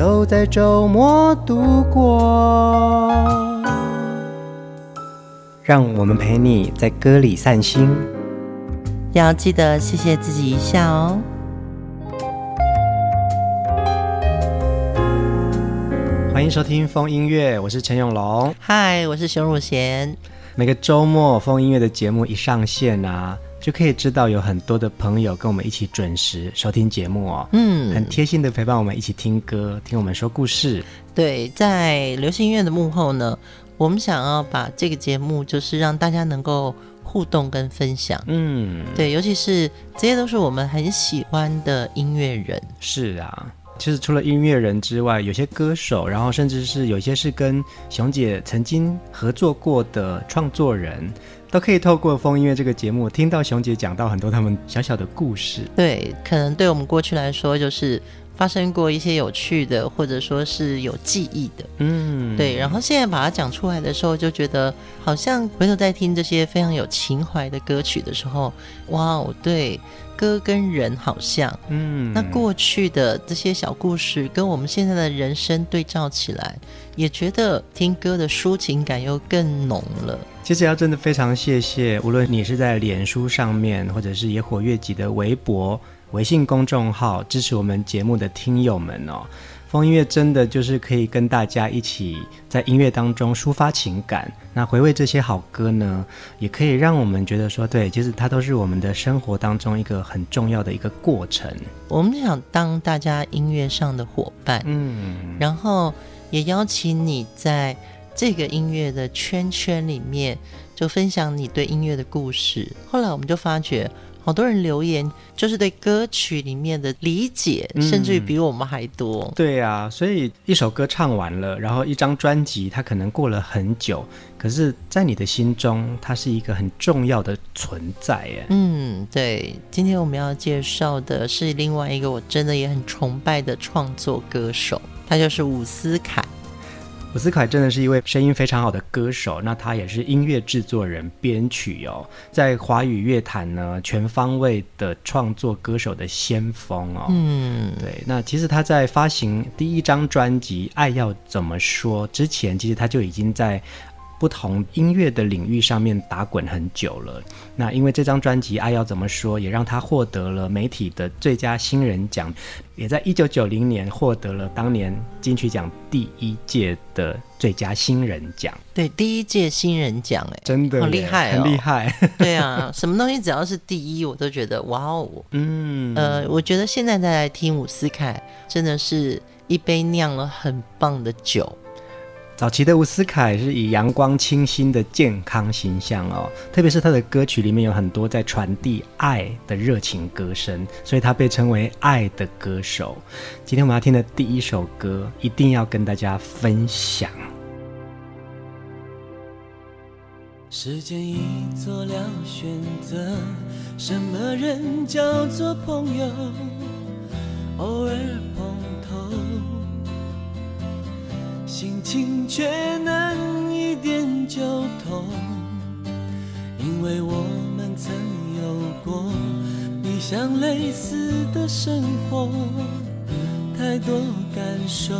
都在周末度过，让我们陪你在歌里散心，要记得谢谢自己一下哦。欢迎收听风音乐，我是陈永龙，嗨，我是熊汝贤。每个周末风音乐的节目一上线啊。就可以知道有很多的朋友跟我们一起准时收听节目哦，嗯，很贴心的陪伴我们一起听歌，听我们说故事。对，在流行音乐的幕后呢，我们想要把这个节目就是让大家能够互动跟分享，嗯，对，尤其是这些都是我们很喜欢的音乐人。是啊，其实除了音乐人之外，有些歌手，然后甚至是有些是跟熊姐曾经合作过的创作人。都可以透过风音乐这个节目，听到熊姐讲到很多他们小小的故事。对，可能对我们过去来说，就是发生过一些有趣的，或者说是有记忆的。嗯，对。然后现在把它讲出来的时候，就觉得好像回头在听这些非常有情怀的歌曲的时候，哇哦，对。歌跟人好像，嗯，那过去的这些小故事跟我们现在的人生对照起来，也觉得听歌的抒情感又更浓了。其实要真的非常谢谢，无论你是在脸书上面，或者是野火乐集的微博、微信公众号支持我们节目的听友们哦。风音乐真的就是可以跟大家一起在音乐当中抒发情感，那回味这些好歌呢，也可以让我们觉得说，对，其实它都是我们的生活当中一个很重要的一个过程。我们想当大家音乐上的伙伴，嗯，然后也邀请你在这个音乐的圈圈里面，就分享你对音乐的故事。后来我们就发觉。好多人留言，就是对歌曲里面的理解，嗯、甚至于比我们还多。对呀、啊，所以一首歌唱完了，然后一张专辑，它可能过了很久，可是，在你的心中，它是一个很重要的存在。耶。嗯，对。今天我们要介绍的是另外一个我真的也很崇拜的创作歌手，他就是伍思凯。伍思凯真的是一位声音非常好的歌手，那他也是音乐制作人、编曲哦，在华语乐坛呢全方位的创作歌手的先锋哦。嗯，对。那其实他在发行第一张专辑《爱要怎么说》之前，其实他就已经在。不同音乐的领域上面打滚很久了，那因为这张专辑《爱要怎么说》也让他获得了媒体的最佳新人奖，也在一九九零年获得了当年金曲奖第一届的最佳新人奖。对，第一届新人奖，哎，真的好厉害哦，很厉害。对啊，什么东西只要是第一，我都觉得哇哦。嗯，呃，我觉得现在再来听伍思凯，真的是一杯酿了很棒的酒。早期的伍思凯是以阳光清新的健康形象哦，特别是他的歌曲里面有很多在传递爱的热情歌声，所以他被称为爱的歌手。今天我们要听的第一首歌，一定要跟大家分享。时间已做了选择，什么人叫做朋友？偶尔碰头。心情却能一点就通，因为我们曾有过理想类似的生活，太多感受，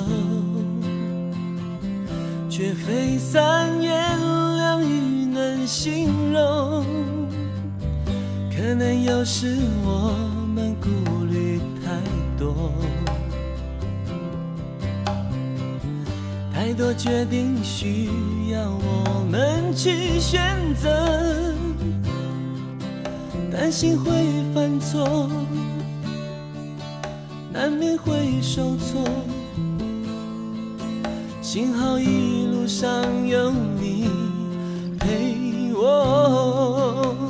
却非三言两语能形容。可能有时我们顾虑太多。太多决定需要我们去选择，担心会犯错，难免会受挫。幸好一路上有你陪我，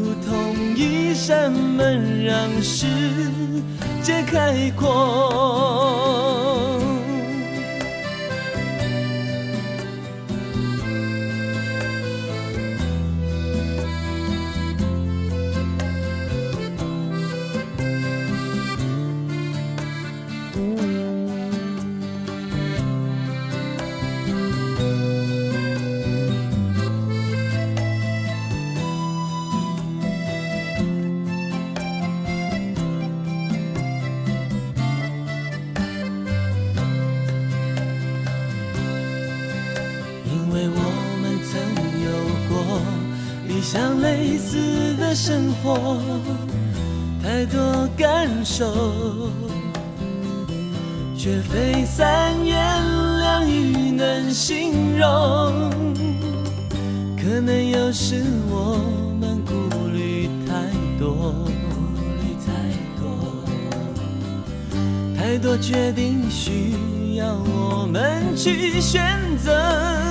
一扇门，让世界开阔。像类似的生活，太多感受，却非三言两语能形容。可能有时我们顾虑太多，顾虑太多，太多决定需要我们去选择。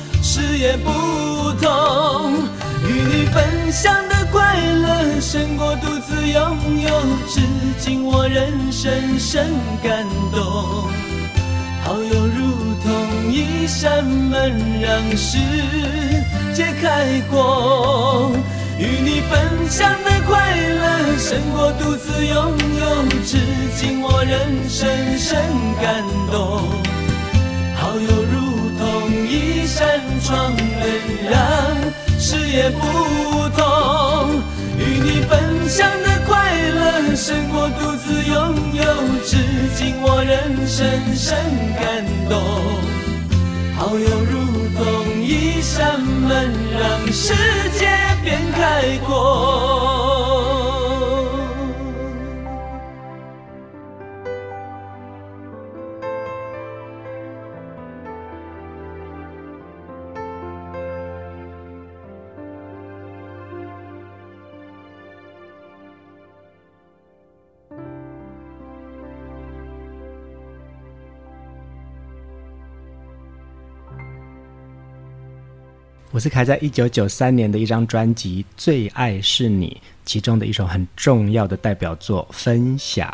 视野不同，与你分享的快乐胜过独自拥有，至今我仍深深感动。好友如同一扇门，让世界开阔。与你分享的快乐胜过独自拥有，至今我仍深深感动。好友。扇窗，能让视野不同。与你分享的快乐胜过独自拥有，至今我仍深深感动。好友如同一扇门，让世界变开阔。伍思凯在一九九三年的一张专辑《最爱是你》其中的一首很重要的代表作《分享》。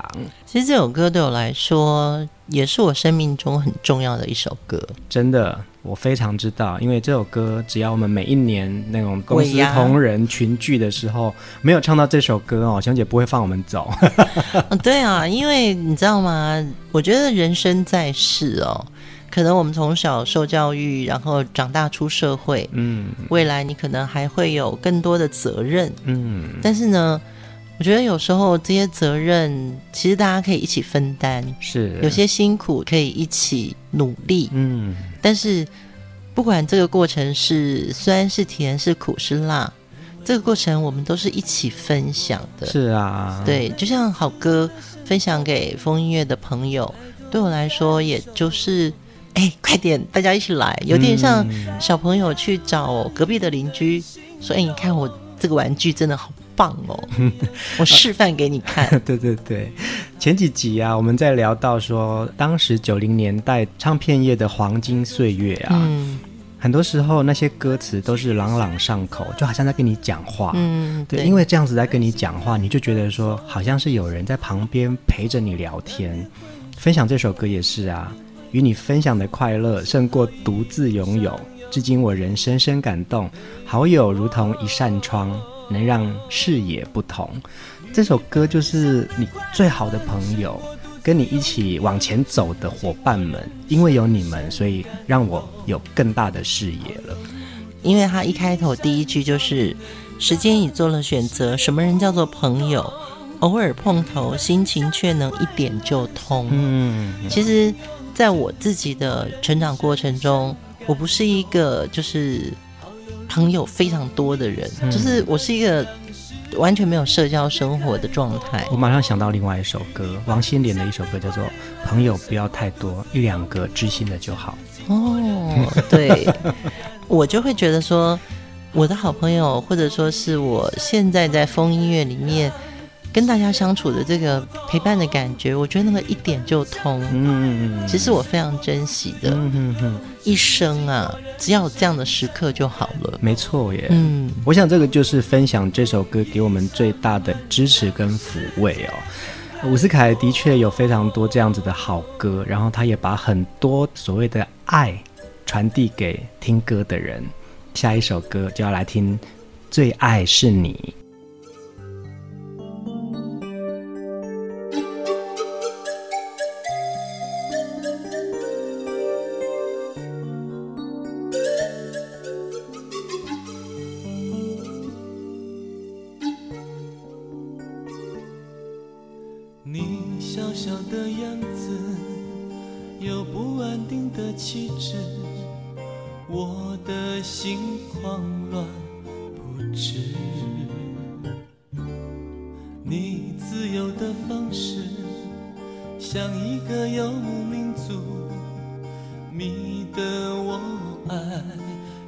其实这首歌对我来说，也是我生命中很重要的一首歌。真的，我非常知道，因为这首歌，只要我们每一年那种公司同仁群聚的时候，没有唱到这首歌哦，熊姐不会放我们走。对啊，因为你知道吗？我觉得人生在世哦。可能我们从小受教育，然后长大出社会，嗯，未来你可能还会有更多的责任，嗯，但是呢，我觉得有时候这些责任其实大家可以一起分担，是。有些辛苦可以一起努力，嗯，但是不管这个过程是酸是甜是苦是辣，这个过程我们都是一起分享的，是啊，对，就像好歌分享给风音乐的朋友，对我来说也就是。哎，快点，大家一起来，有点像小朋友去找隔壁的邻居，说：“哎，你看我这个玩具真的好棒哦，我示范给你看。”对对对，前几集啊，我们在聊到说，当时九零年代唱片业的黄金岁月啊，嗯，很多时候那些歌词都是朗朗上口，就好像在跟你讲话。嗯，对，对，因为这样子在跟你讲话，你就觉得说，好像是有人在旁边陪着你聊天。分享这首歌也是啊。与你分享的快乐胜过独自拥有，至今我仍深深感动。好友如同一扇窗，能让视野不同。这首歌就是你最好的朋友跟你一起往前走的伙伴们，因为有你们，所以让我有更大的视野了。因为他一开头第一句就是“时间已做了选择”，什么人叫做朋友？偶尔碰头，心情却能一点就通。嗯，其实，在我自己的成长过程中，我不是一个就是朋友非常多的人，嗯、就是我是一个。完全没有社交生活的状态。我马上想到另外一首歌，王心莲的一首歌叫做《朋友不要太多，一两个知心的就好》。哦，对，我就会觉得说，我的好朋友，或者说是我现在在风音乐里面。跟大家相处的这个陪伴的感觉，我觉得那个一点就通。嗯，其实我非常珍惜的。一生啊，只要有这样的时刻就好了。没错耶。嗯，我想这个就是分享这首歌给我们最大的支持跟抚慰哦。伍思凯的确有非常多这样子的好歌，然后他也把很多所谓的爱传递给听歌的人。下一首歌就要来听《最爱是你》。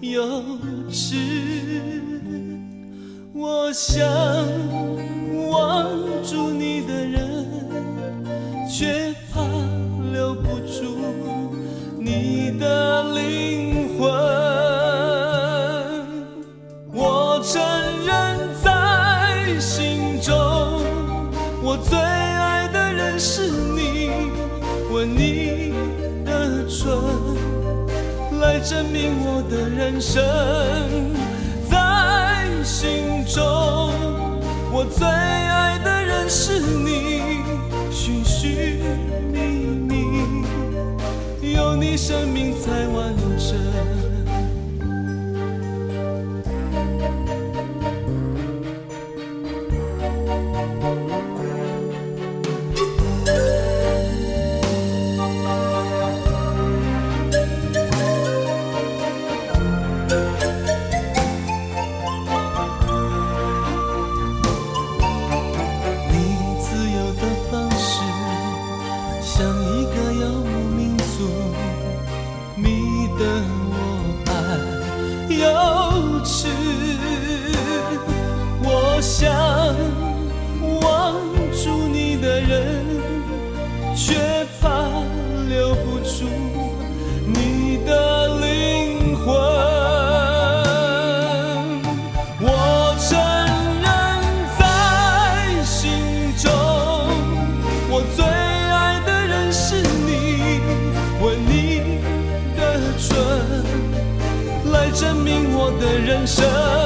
有时我想忘住明我的人生，在心中，我最爱的人是你，寻寻觅觅，有你生命才完美。Jesus.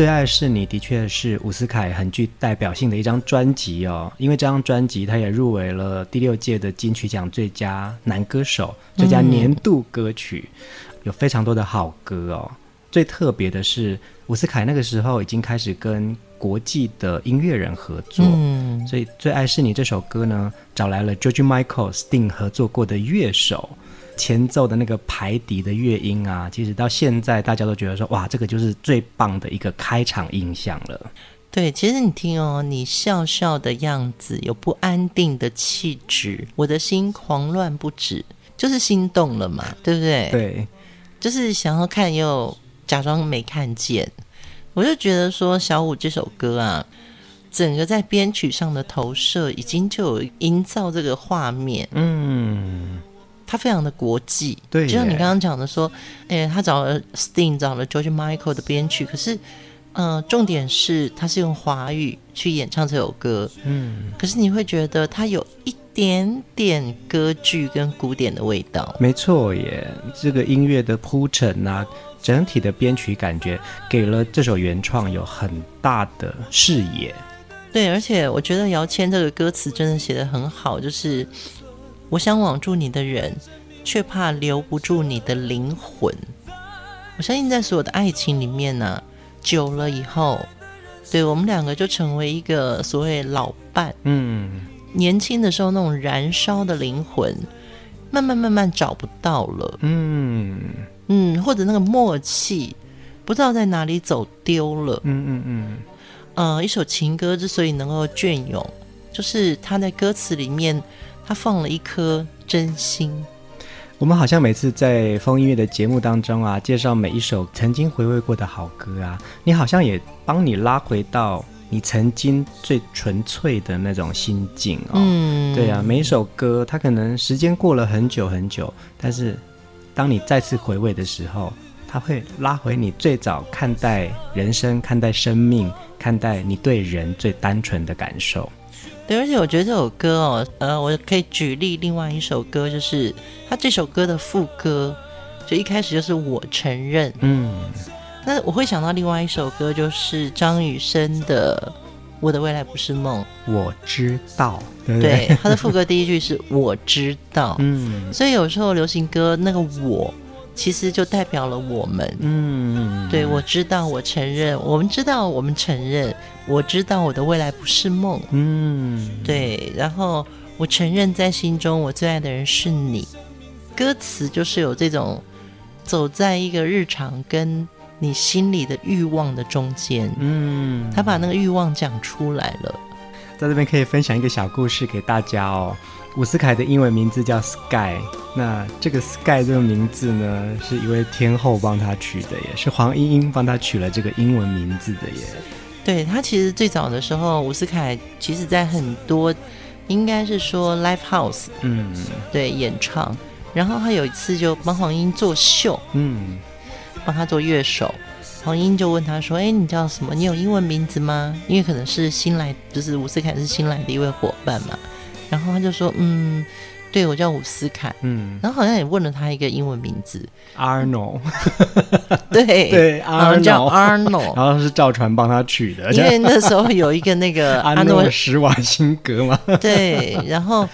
最爱是你的确是伍思凯很具代表性的一张专辑哦，因为这张专辑他也入围了第六届的金曲奖最佳男歌手、最佳年度歌曲，嗯、有非常多的好歌哦。最特别的是，伍思凯那个时候已经开始跟国际的音乐人合作，嗯、所以最爱是你这首歌呢，找来了 George Michael、Sting 合作过的乐手。前奏的那个排笛的乐音啊，其实到现在大家都觉得说，哇，这个就是最棒的一个开场印象了。对，其实你听哦，你笑笑的样子，有不安定的气质，我的心狂乱不止，就是心动了嘛，对不对？对，就是想要看又假装没看见。我就觉得说，小五这首歌啊，整个在编曲上的投射，已经就有营造这个画面，嗯。他非常的国际，对，就像你刚刚讲的说，哎，他找了 Sting，找了 George Michael 的编曲，可是，呃，重点是他是用华语去演唱这首歌，嗯，可是你会觉得他有一点点歌剧跟古典的味道，没错耶，这个音乐的铺陈啊，整体的编曲感觉给了这首原创有很大的视野，对，而且我觉得姚谦这个歌词真的写的很好，就是。我想网住你的人，却怕留不住你的灵魂。我相信在所有的爱情里面呢、啊，久了以后，对我们两个就成为一个所谓老伴。嗯，年轻的时候那种燃烧的灵魂，慢慢慢慢找不到了。嗯嗯，或者那个默契，不知道在哪里走丢了。嗯嗯嗯。呃，一首情歌之所以能够隽永，就是它在歌词里面。他放了一颗真心。我们好像每次在风音乐的节目当中啊，介绍每一首曾经回味过的好歌啊，你好像也帮你拉回到你曾经最纯粹的那种心境哦。嗯，对啊，每一首歌它可能时间过了很久很久，但是当你再次回味的时候，它会拉回你最早看待人生、看待生命、看待你对人最单纯的感受。对，而且我觉得这首歌哦，呃，我可以举例另外一首歌，就是他这首歌的副歌，就一开始就是我承认，嗯，那我会想到另外一首歌，就是张雨生的《我的未来不是梦》，我知道，对，对，他的副歌第一句是我知道，嗯，所以有时候流行歌那个我。其实就代表了我们，嗯，对，我知道，我承认，我们知道，我们承认，我知道我的未来不是梦，嗯，对，然后我承认在心中我最爱的人是你，歌词就是有这种走在一个日常跟你心里的欲望的中间，嗯，他把那个欲望讲出来了，在这边可以分享一个小故事给大家哦。伍思凯的英文名字叫 Sky，那这个 Sky 这个名字呢，是一位天后帮他取的耶，也是黄莺莺帮他取了这个英文名字的耶。对，他其实最早的时候，伍思凯其实在很多应该是说 Live House，嗯，对，演唱，然后他有一次就帮黄莺做秀，嗯，帮他做乐手，黄莺就问他说：“哎，你叫什么？你有英文名字吗？因为可能是新来，就是伍思凯是新来的一位伙伴嘛。”然后他就说：“嗯，对，我叫伍思凯。嗯，然后好像也问了他一个英文名字，Arnold。对 对，Arnold 叫 Arnold，然后是赵传帮他取的，因为那时候有一个那个 阿诺施瓦辛格嘛。对，然后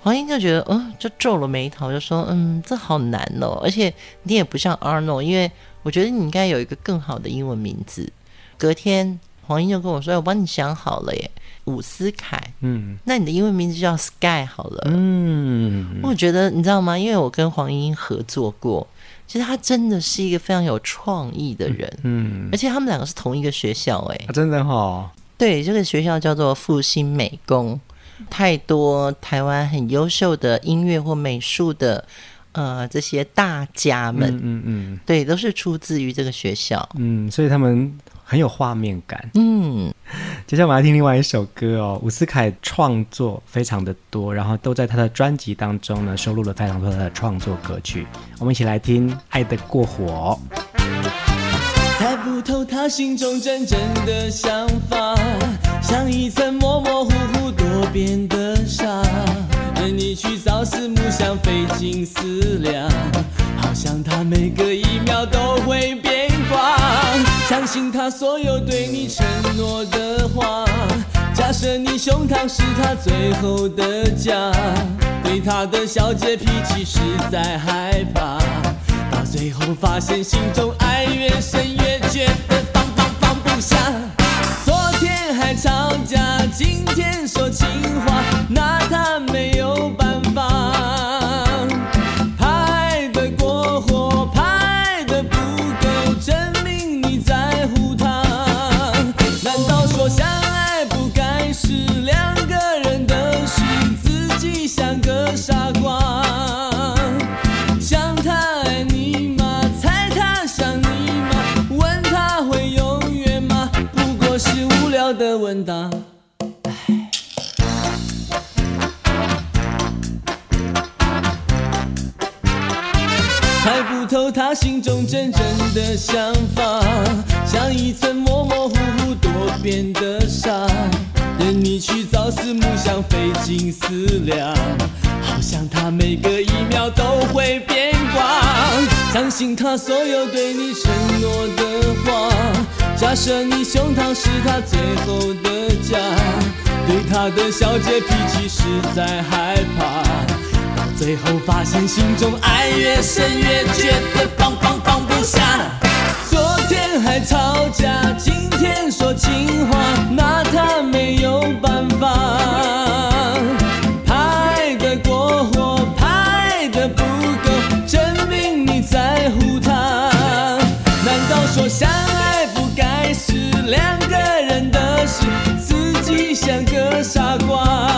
黄英就觉得，嗯，就皱了眉头，就说：嗯，这好难哦，而且你也不像 Arnold，因为我觉得你应该有一个更好的英文名字。隔天黄英就跟我说：我帮你想好了耶。”伍思凯，嗯，那你的英文名字叫 Sky 好了，嗯，我觉得你知道吗？因为我跟黄莺莺合作过，其实他真的是一个非常有创意的人，嗯，而且他们两个是同一个学校，哎，真的哈，对，这个学校叫做复兴美工，太多台湾很优秀的音乐或美术的，呃，这些大家们，嗯嗯，对，都是出自于这个学校，嗯，所以他们。很有画面感。嗯，接下来我们来听另外一首歌哦。伍思凯创作非常的多，然后都在他的专辑当中呢收录了非常多他的创作歌曲。我们一起来听《爱得过火》。猜不透他心中真正的想法，像一层模模糊糊多变的纱，任你去朝思暮想费尽思量，好像他每隔一秒都会变。相信他所有对你承诺的话。假设你胸膛是他最后的家，对他的小姐脾气实在害怕，到最后发现心中爱越深越觉得放放放不下。昨天还吵架，今天说情话，拿他没猜不透他心中真正的想法，像一层模模糊糊多变的纱，任你去朝思暮想费尽思量，好像他每个一秒都会变卦。相信他所有对你承诺的话。假设你胸膛是他最后的家，对他的小姐脾气实在害怕，到最后发现心中爱越深越觉得放放放不下。昨天还吵架，今天说情话，拿他没有办法。像个傻瓜。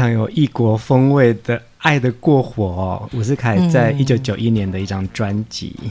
常有异国风味的《爱的过火》哦，伍思凯在一九九一年的一张专辑。嗯。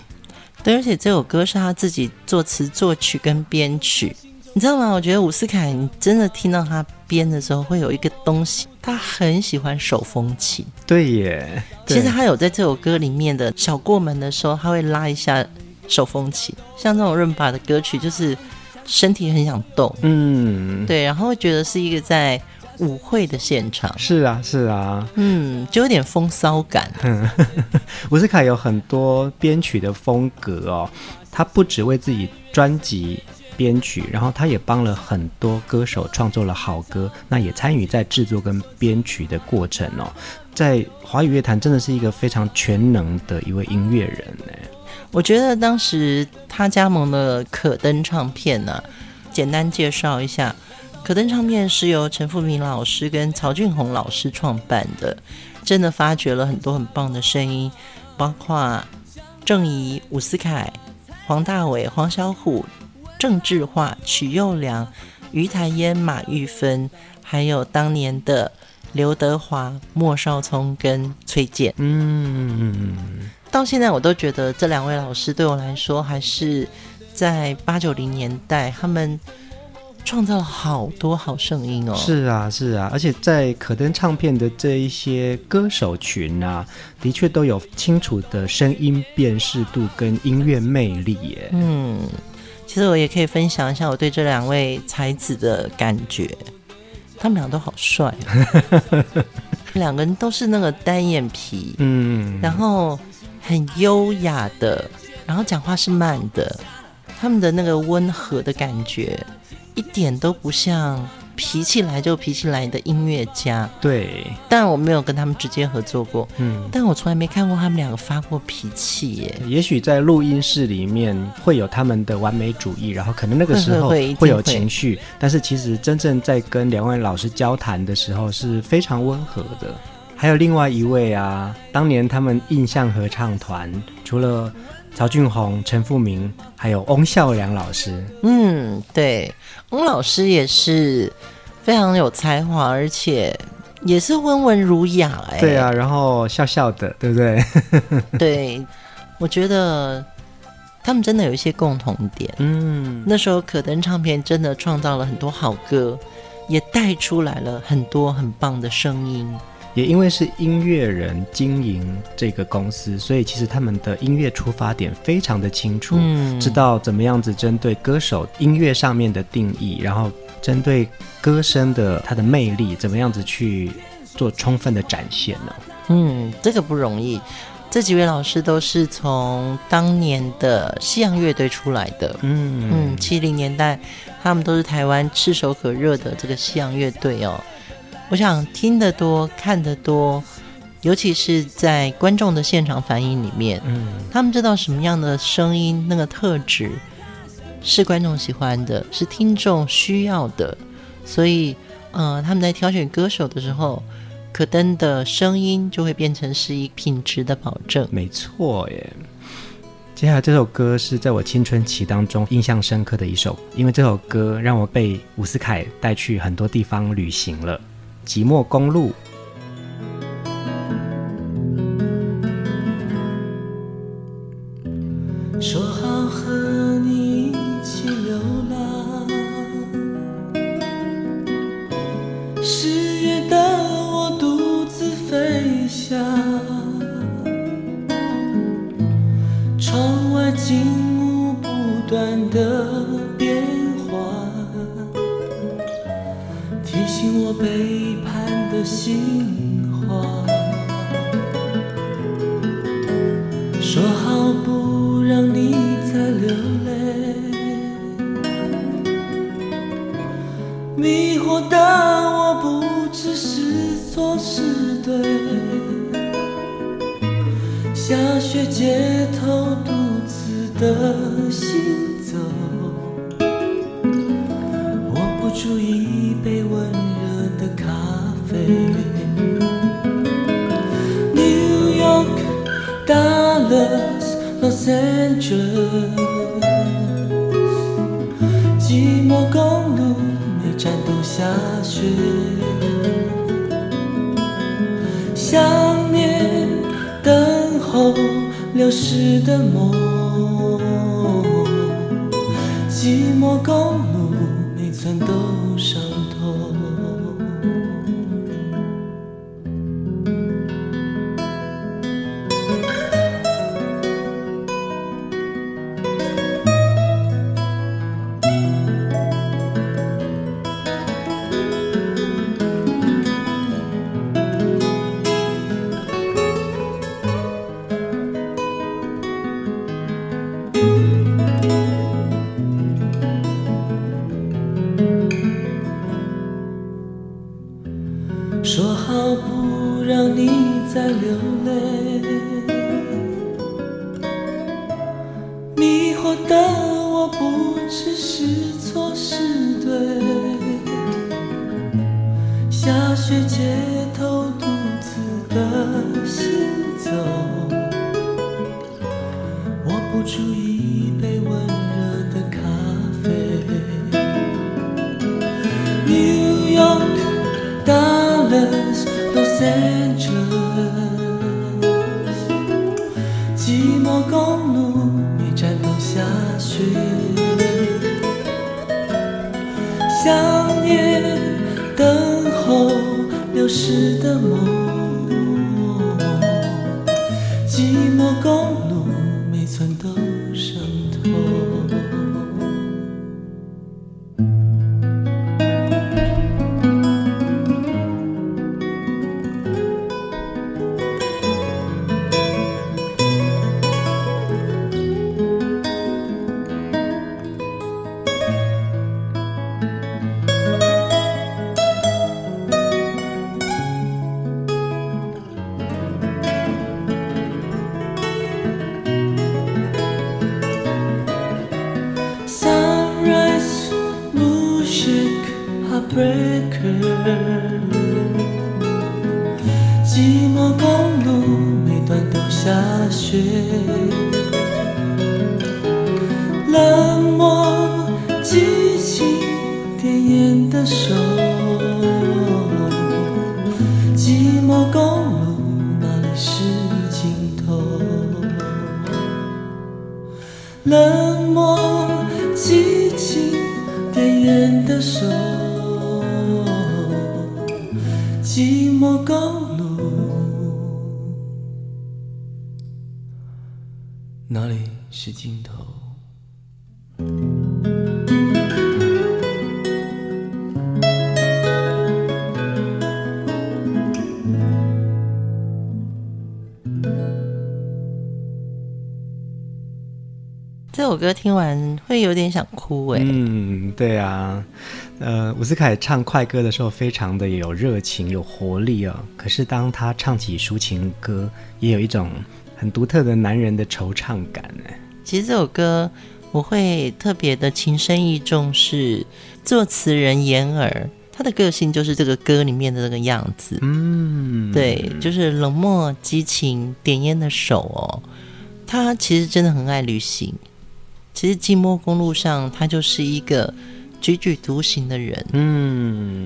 对，而且这首歌是他自己作词作曲跟编曲，你知道吗？我觉得伍思凯，你真的听到他编的时候，会有一个东西，他很喜欢手风琴。对耶，对。其实他有在这首歌里面的小过门的时候，他会拉一下手风琴，像这种润巴的歌曲，就是身体很想动。嗯，对，然后会觉得是一个在。舞会的现场是啊是啊，嗯，就有点风骚感。伍思凯有很多编曲的风格哦，他不只为自己专辑编曲，然后他也帮了很多歌手创作了好歌，那也参与在制作跟编曲的过程哦，在华语乐坛真的是一个非常全能的一位音乐人呢。我觉得当时他加盟了可登唱片呢、啊，简单介绍一下。可登唱片是由陈富明老师跟曹俊宏老师创办的，真的发掘了很多很棒的声音，包括郑怡、伍思凯、黄大炜、黄小琥、郑智化、曲又良、于台烟、马玉芬，还有当年的刘德华、莫少聪跟崔健。嗯，到现在我都觉得这两位老师对我来说，还是在八九零年代他们。创造了好多好声音哦！是啊，是啊，而且在可登唱片的这一些歌手群啊，的确都有清楚的声音辨识度跟音乐魅力耶。嗯，其实我也可以分享一下我对这两位才子的感觉，他们俩都好帅啊，两个人都是那个单眼皮，嗯，然后很优雅的，然后讲话是慢的。他们的那个温和的感觉，一点都不像脾气来就脾气来的音乐家。对，但我没有跟他们直接合作过，嗯，但我从来没看过他们两个发过脾气耶。也许在录音室里面会有他们的完美主义，然后可能那个时候会有情绪，但是其实真正在跟两位老师交谈的时候是非常温和的。还有另外一位啊，当年他们印象合唱团除了曹俊宏、陈富明，还有翁孝良老师。嗯，对，翁老师也是非常有才华，而且也是温文儒雅。哎，对啊，然后笑笑的，对不对？对，我觉得他们真的有一些共同点。嗯，那时候可登唱片真的创造了很多好歌，也带出来了很多很棒的声音。也因为是音乐人经营这个公司，所以其实他们的音乐出发点非常的清楚，嗯，知道怎么样子针对歌手音乐上面的定义，然后针对歌声的它的魅力，怎么样子去做充分的展现呢？嗯，这个不容易。这几位老师都是从当年的西洋乐队出来的，嗯嗯，七零年代他们都是台湾炙手可热的这个西洋乐队哦。我想听得多，看得多，尤其是在观众的现场反应里面，嗯，他们知道什么样的声音，那个特质是观众喜欢的，是听众需要的，所以，呃，他们在挑选歌手的时候，可登的声音就会变成是一品质的保证。没错耶。接下来这首歌是在我青春期当中印象深刻的一首，因为这首歌让我被伍思凯带去很多地方旅行了。即墨公路，流失的梦，寂寞公这首歌听完会有点想哭哎。嗯，对啊。呃，伍思凯唱快歌的时候非常的有热情、有活力哦。可是当他唱起抒情歌，也有一种很独特的男人的惆怅感呢。其实这首歌我会特别的情深意重，是作词人言儿，他的个性就是这个歌里面的这个样子。嗯，对，就是冷漠、激情、点烟的手哦。他其实真的很爱旅行。其实《寂寞公路上》他就是一个。踽踽独行的人，嗯，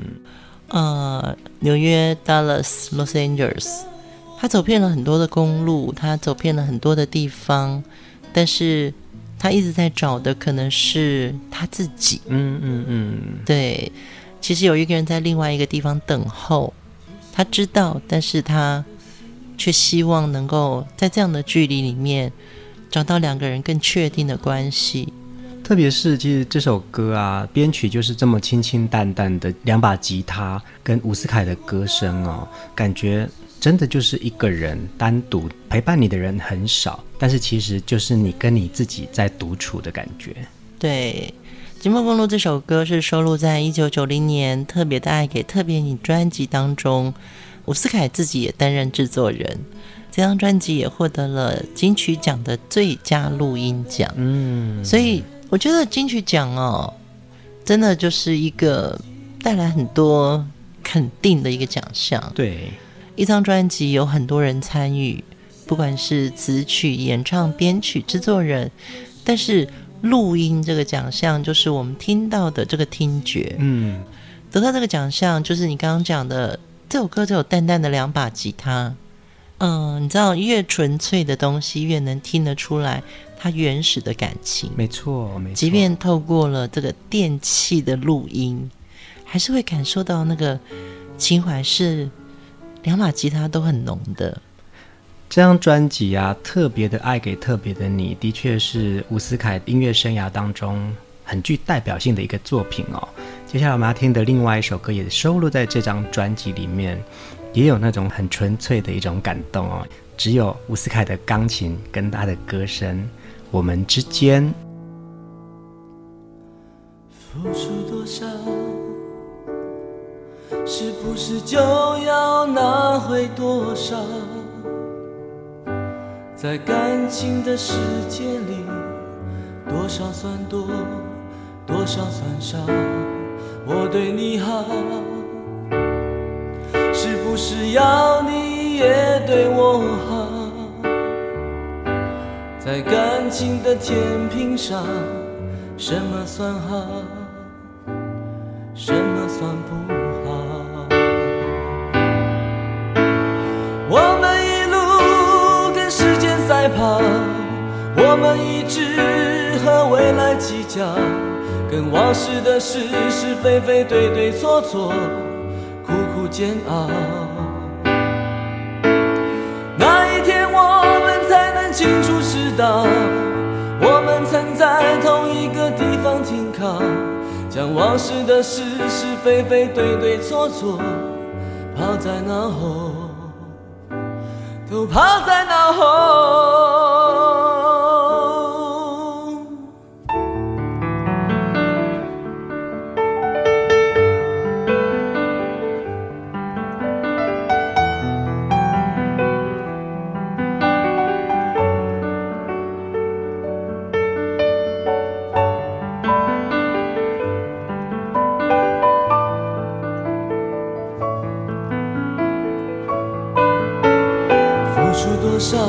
呃，纽约、Dallas、Los Angeles，他走遍了很多的公路，他走遍了很多的地方，但是他一直在找的可能是他自己，嗯嗯嗯，对，其实有一个人在另外一个地方等候，他知道，但是他却希望能够在这样的距离里面找到两个人更确定的关系。特别是，其实这首歌啊，编曲就是这么清清淡淡的两把吉他跟伍思凯的歌声哦，感觉真的就是一个人单独陪伴你的人很少，但是其实就是你跟你自己在独处的感觉。对，《寂寞公路》这首歌是收录在一九九零年《特别的爱给特别你》专辑当中，伍思凯自己也担任制作人，这张专辑也获得了金曲奖的最佳录音奖。嗯，所以。我觉得金曲奖哦，真的就是一个带来很多肯定的一个奖项。对，一张专辑有很多人参与，不管是词曲、演唱、编曲、制作人，但是录音这个奖项就是我们听到的这个听觉。嗯，得到这个奖项就是你刚刚讲的，这首歌只有淡淡的两把吉他。嗯，你知道，越纯粹的东西越能听得出来。它原始的感情，没错，没错。即便透过了这个电器的录音，还是会感受到那个情怀是两把吉他都很浓的。这张专辑啊，特别的爱给特别的你，的确是伍思凯音乐生涯当中很具代表性的一个作品哦。接下来我们要听的另外一首歌，也收录在这张专辑里面，也有那种很纯粹的一种感动哦。只有伍思凯的钢琴跟他的歌声。我们之间付出多少，是不是就要拿回多少？在感情的世界里，多少算多，多少算少？我对你好，是不是要你也对我好？在感情的天平上，什么算好，什么算不好？我们一路跟时间赛跑，我们一直和未来计较，跟往事的是是非非、对对错错，煎熬。那一天我们才能清楚。知道我们曾在同一个地方停靠，将往事的是是非非、对对错错抛在脑后，都抛在脑后。伤？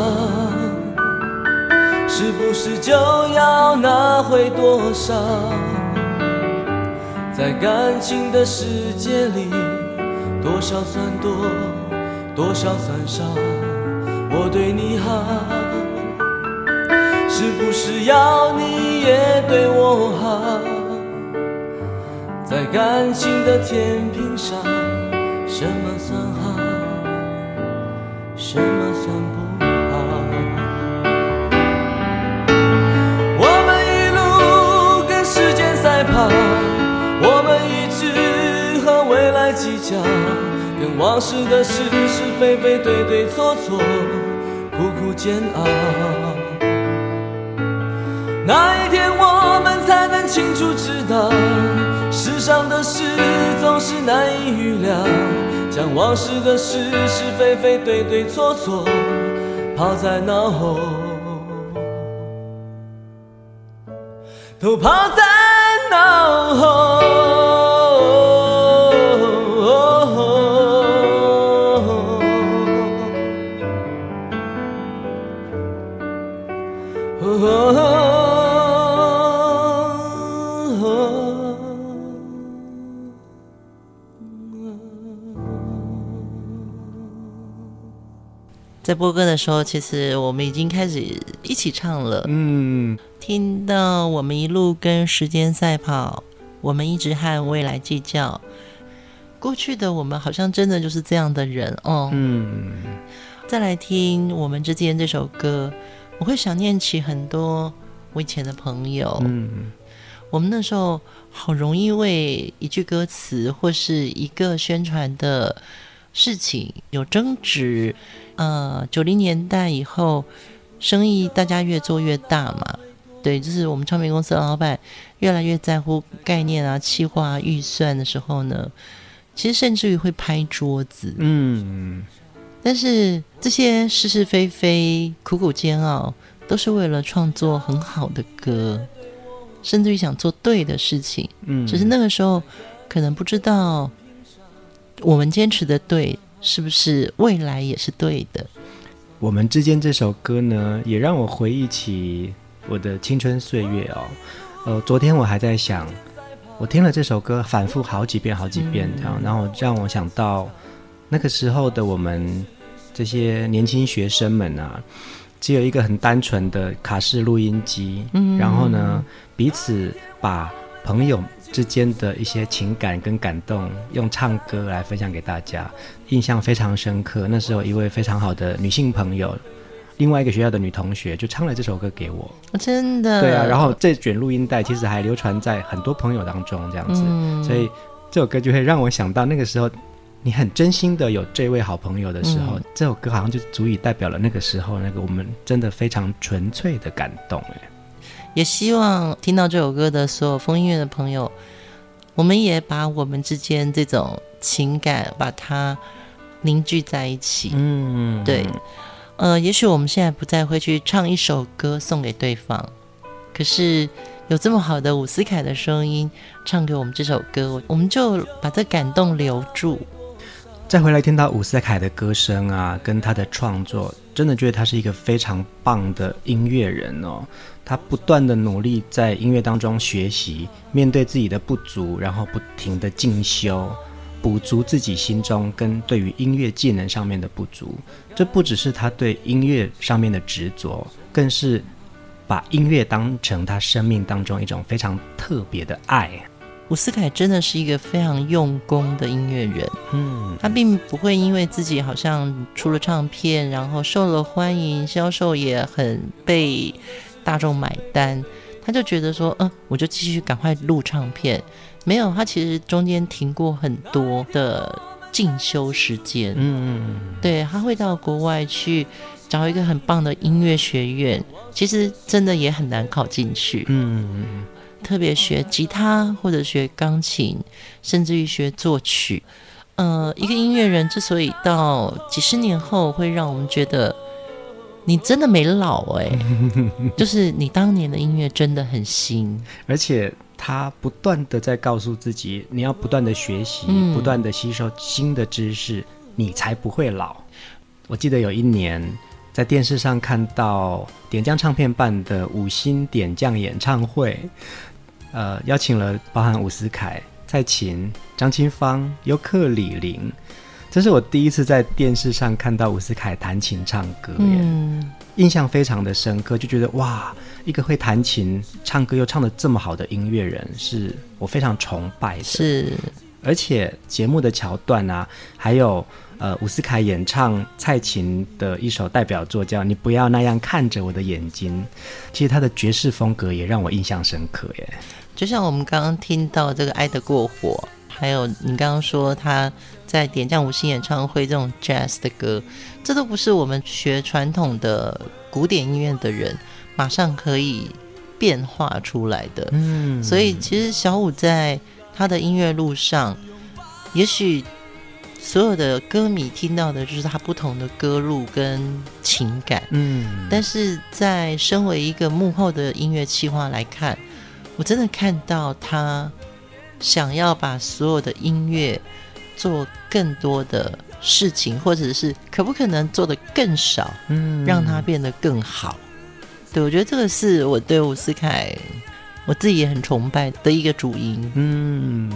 是不是就要拿回多少？在感情的世界里，多少算多，多少算少？我对你好，是不是要你也对我好？在感情的天平上，什么算好？什么算计较，跟往事的是是非非、对对错错。苦苦煎熬，哪一天我们才能清楚知道，世上的事总是难以预料，将往事的是是非非、对对错错抛在脑后，都抛在脑后。在播歌的时候，其实我们已经开始一起唱了。嗯，听到我们一路跟时间赛跑，我们一直和未来计较。过去的我们好像真的就是这样的人哦。嗯，再来听我们之间这首歌，我会想念起很多我以前的朋友。嗯，我们那时候好容易为一句歌词或是一个宣传的事情有争执。呃，九零年代以后，生意大家越做越大嘛，对，就是我们唱片公司的老板越来越在乎概念啊、企划啊、预算的时候呢，其实甚至于会拍桌子。嗯，但是这些是是非非、苦苦煎熬，都是为了创作很好的歌，甚至于想做对的事情。嗯，只是那个时候可能不知道，我们坚持的对。是不是未来也是对的？我们之间这首歌呢，也让我回忆起我的青春岁月哦。呃，昨天我还在想，我听了这首歌反复好几遍、好几遍这样，嗯、然后让我想到那个时候的我们这些年轻学生们啊，只有一个很单纯的卡式录音机，嗯、然后呢，彼此把朋友之间的一些情感跟感动，用唱歌来分享给大家，印象非常深刻。那时候一位非常好的女性朋友，另外一个学校的女同学就唱了这首歌给我，真的。对啊，然后这卷录音带其实还流传在很多朋友当中，这样子。嗯、所以这首歌就会让我想到那个时候，你很真心的有这位好朋友的时候，嗯、这首歌好像就足以代表了那个时候那个我们真的非常纯粹的感动哎。也希望听到这首歌的所有风音乐的朋友，我们也把我们之间这种情感把它凝聚在一起。嗯，对。呃，也许我们现在不再会去唱一首歌送给对方，可是有这么好的伍思凯的声音唱给我们这首歌，我们就把这感动留住。再回来听到伍思凯的歌声啊，跟他的创作，真的觉得他是一个非常棒的音乐人哦。他不断的努力在音乐当中学习，面对自己的不足，然后不停的进修，补足自己心中跟对于音乐技能上面的不足。这不只是他对音乐上面的执着，更是把音乐当成他生命当中一种非常特别的爱。伍思凯真的是一个非常用功的音乐人，嗯，他并不会因为自己好像出了唱片，然后受了欢迎，销售也很被。大众买单，他就觉得说，嗯，我就继续赶快录唱片。没有，他其实中间停过很多的进修时间。嗯嗯，对，他会到国外去找一个很棒的音乐学院，其实真的也很难考进去。嗯，特别学吉他或者学钢琴，甚至于学作曲。呃，一个音乐人之所以到几十年后会让我们觉得。你真的没老哎、欸，就是你当年的音乐真的很新，而且他不断的在告诉自己，你要不断的学习，嗯、不断的吸收新的知识，你才不会老。我记得有一年，在电视上看到点将唱片办的五星点将演唱会，呃，邀请了包含伍思凯、蔡琴、张清芳、尤克里里，这是我第一次在电视上看到伍思凯弹琴唱歌耶，嗯，印象非常的深刻，就觉得哇，一个会弹琴、唱歌又唱的这么好的音乐人，是我非常崇拜的。是，而且节目的桥段啊，还有。呃，伍思凯演唱蔡琴的一首代表作叫《你不要那样看着我的眼睛》，其实他的爵士风格也让我印象深刻耶。就像我们刚刚听到这个《爱得过火》，还有你刚刚说他在点将五星演唱会这种 jazz 的歌，这都不是我们学传统的古典音乐的人马上可以变化出来的。嗯，所以其实小五在他的音乐路上，也许。所有的歌迷听到的就是他不同的歌路跟情感，嗯，但是在身为一个幕后的音乐企划来看，我真的看到他想要把所有的音乐做更多的事情，或者是可不可能做的更少，嗯，让它变得更好。对，我觉得这个是我对伍思凯，我自己也很崇拜的一个主因，嗯。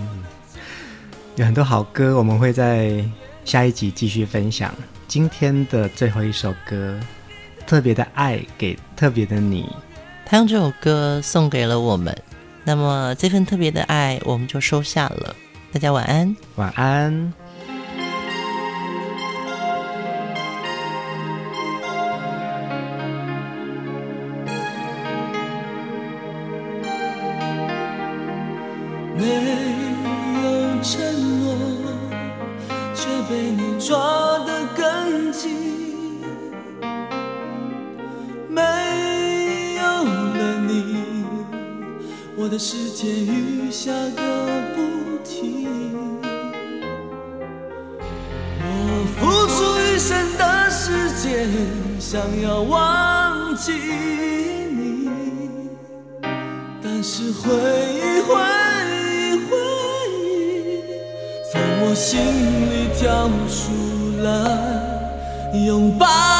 有很多好歌，我们会在下一集继续分享。今天的最后一首歌，特别的爱给特别的你，他用这首歌送给了我们。那么这份特别的爱，我们就收下了。大家晚安，晚安。没有承诺，却被你抓得更紧；没有了你，我的世界雨下个想要忘记你，但是回忆回忆回忆，从我心里跳出来拥抱。